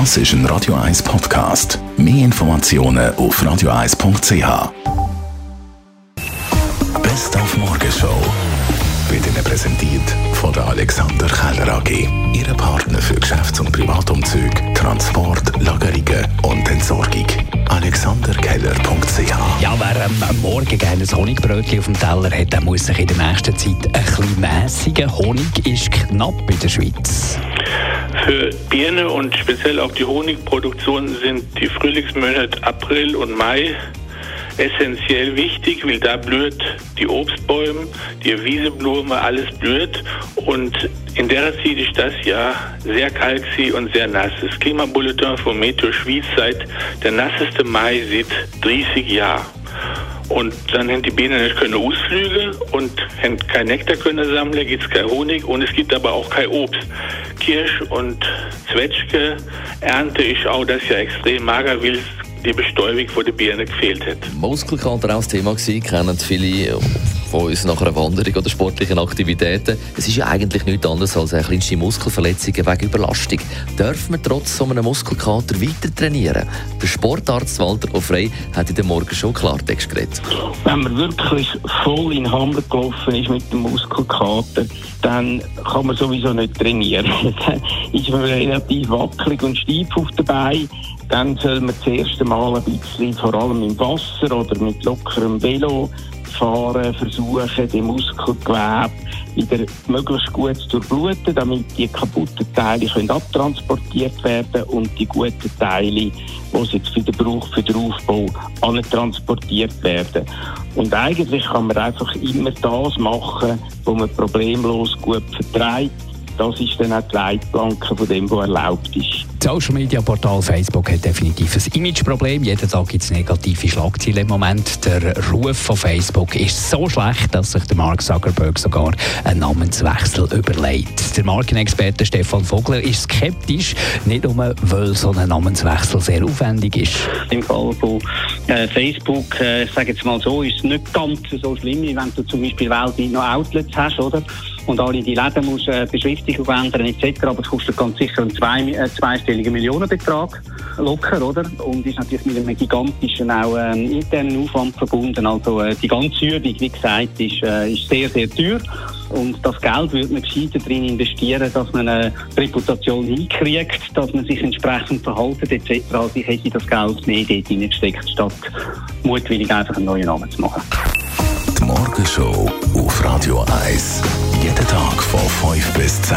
Das ist ein Radio 1 Podcast. Mehr Informationen auf radio1.ch. Best auf Morgenshow wird Ihnen präsentiert von der Alexander Keller AG. Ihre Partner für Geschäfts- und Privatumzüge, Transport, Lagerungen und Entsorgung. AlexanderKeller.ch Ja, wer am Morgen gerne ein Honigbrötchen auf dem Teller hat, der muss sich in der nächsten Zeit ein bisschen mässigen. Honig ist knapp in der Schweiz. Für Birne und speziell auch die Honigproduktion sind die Frühlingsmonate April und Mai essentiell wichtig, weil da blüht die Obstbäume, die Wieseblume, alles blüht und in der Zeit ist das Jahr sehr kalt und sehr nass. Das Klimabulletin von Meteo Schweiz seit der nasseste Mai seit 30 Jahren. Und dann haben die Bienen nicht keine Ausflüge und haben kein Nektar können sammeln, gibt es kein Honig und es gibt aber auch kein Obst. Kirsch und Zwetschge Ernte ist auch das Jahr extrem mager, weil die Bestäubung von den Bienen gefehlt hat. Muskelkater auch das Thema gewesen, kennen viele von uns nach einer Wanderung oder sportlichen Aktivitäten. Es ist ja eigentlich nichts anderes als eine kleinste Muskelverletzung wegen Überlastung. Dürfen wir trotz so einem Muskelkater weiter trainieren? Der Sportarzt Walter Ofrey hat in der Morgen schon Klartext geredet. Wenn man wirklich voll in Hammer gelaufen ist mit dem Muskelkater, dann kann man sowieso nicht trainieren. dann ist man relativ wackelig und steif auf Beinen dann soll man das erste Mal ein bisschen, vor allem im Wasser oder mit lockerem Velo fahren, versuchen, die Muskelgewebe wieder möglichst gut zu durchbluten, damit die kaputten Teile können abtransportiert werden und die guten Teile, die es jetzt für den Brauch, für den Aufbau, transportiert werden. Und eigentlich kann man einfach immer das machen, wo man problemlos gut vertreibt. Das ist dann auch die Leitplanke von dem, was erlaubt ist. Social Media Portal Facebook hat definitiv ein Imageproblem. Jeden Tag gibt es negative Schlagzeilen im Moment. Der Ruf von Facebook ist so schlecht, dass sich der Mark Zuckerberg sogar einen Namenswechsel überlegt. Der Markenexperte Stefan Vogler ist skeptisch, nicht nur, weil so ein Namenswechsel sehr aufwendig ist. Im Fall von äh, Facebook, äh, ich sage jetzt mal so, ist es nicht ganz so schlimm, wie wenn du zum Beispiel weltweit noch Outlets hast, oder? Und alle die Läden musst äh, Beschriftung ändern etc. Aber es kostet ganz sicher einen zwei, äh, zweistelligen Millionenbetrag locker, oder? Und ist natürlich mit einem gigantischen auch ähm, internen Aufwand verbunden. Also äh, die ganze Übung, wie gesagt, ist, äh, ist sehr, sehr teuer. Und das Geld würde man gescheiter darin investieren, dass man eine Reputation hinkriegt, dass man sich entsprechend verhalten etc. Also ich hätte das Geld mehr dort hineingesteckt, statt mutwillig einfach einen neuen Namen zu machen. Die Morgenshow auf Radio 1. Jeden Tag von 5 bis 10.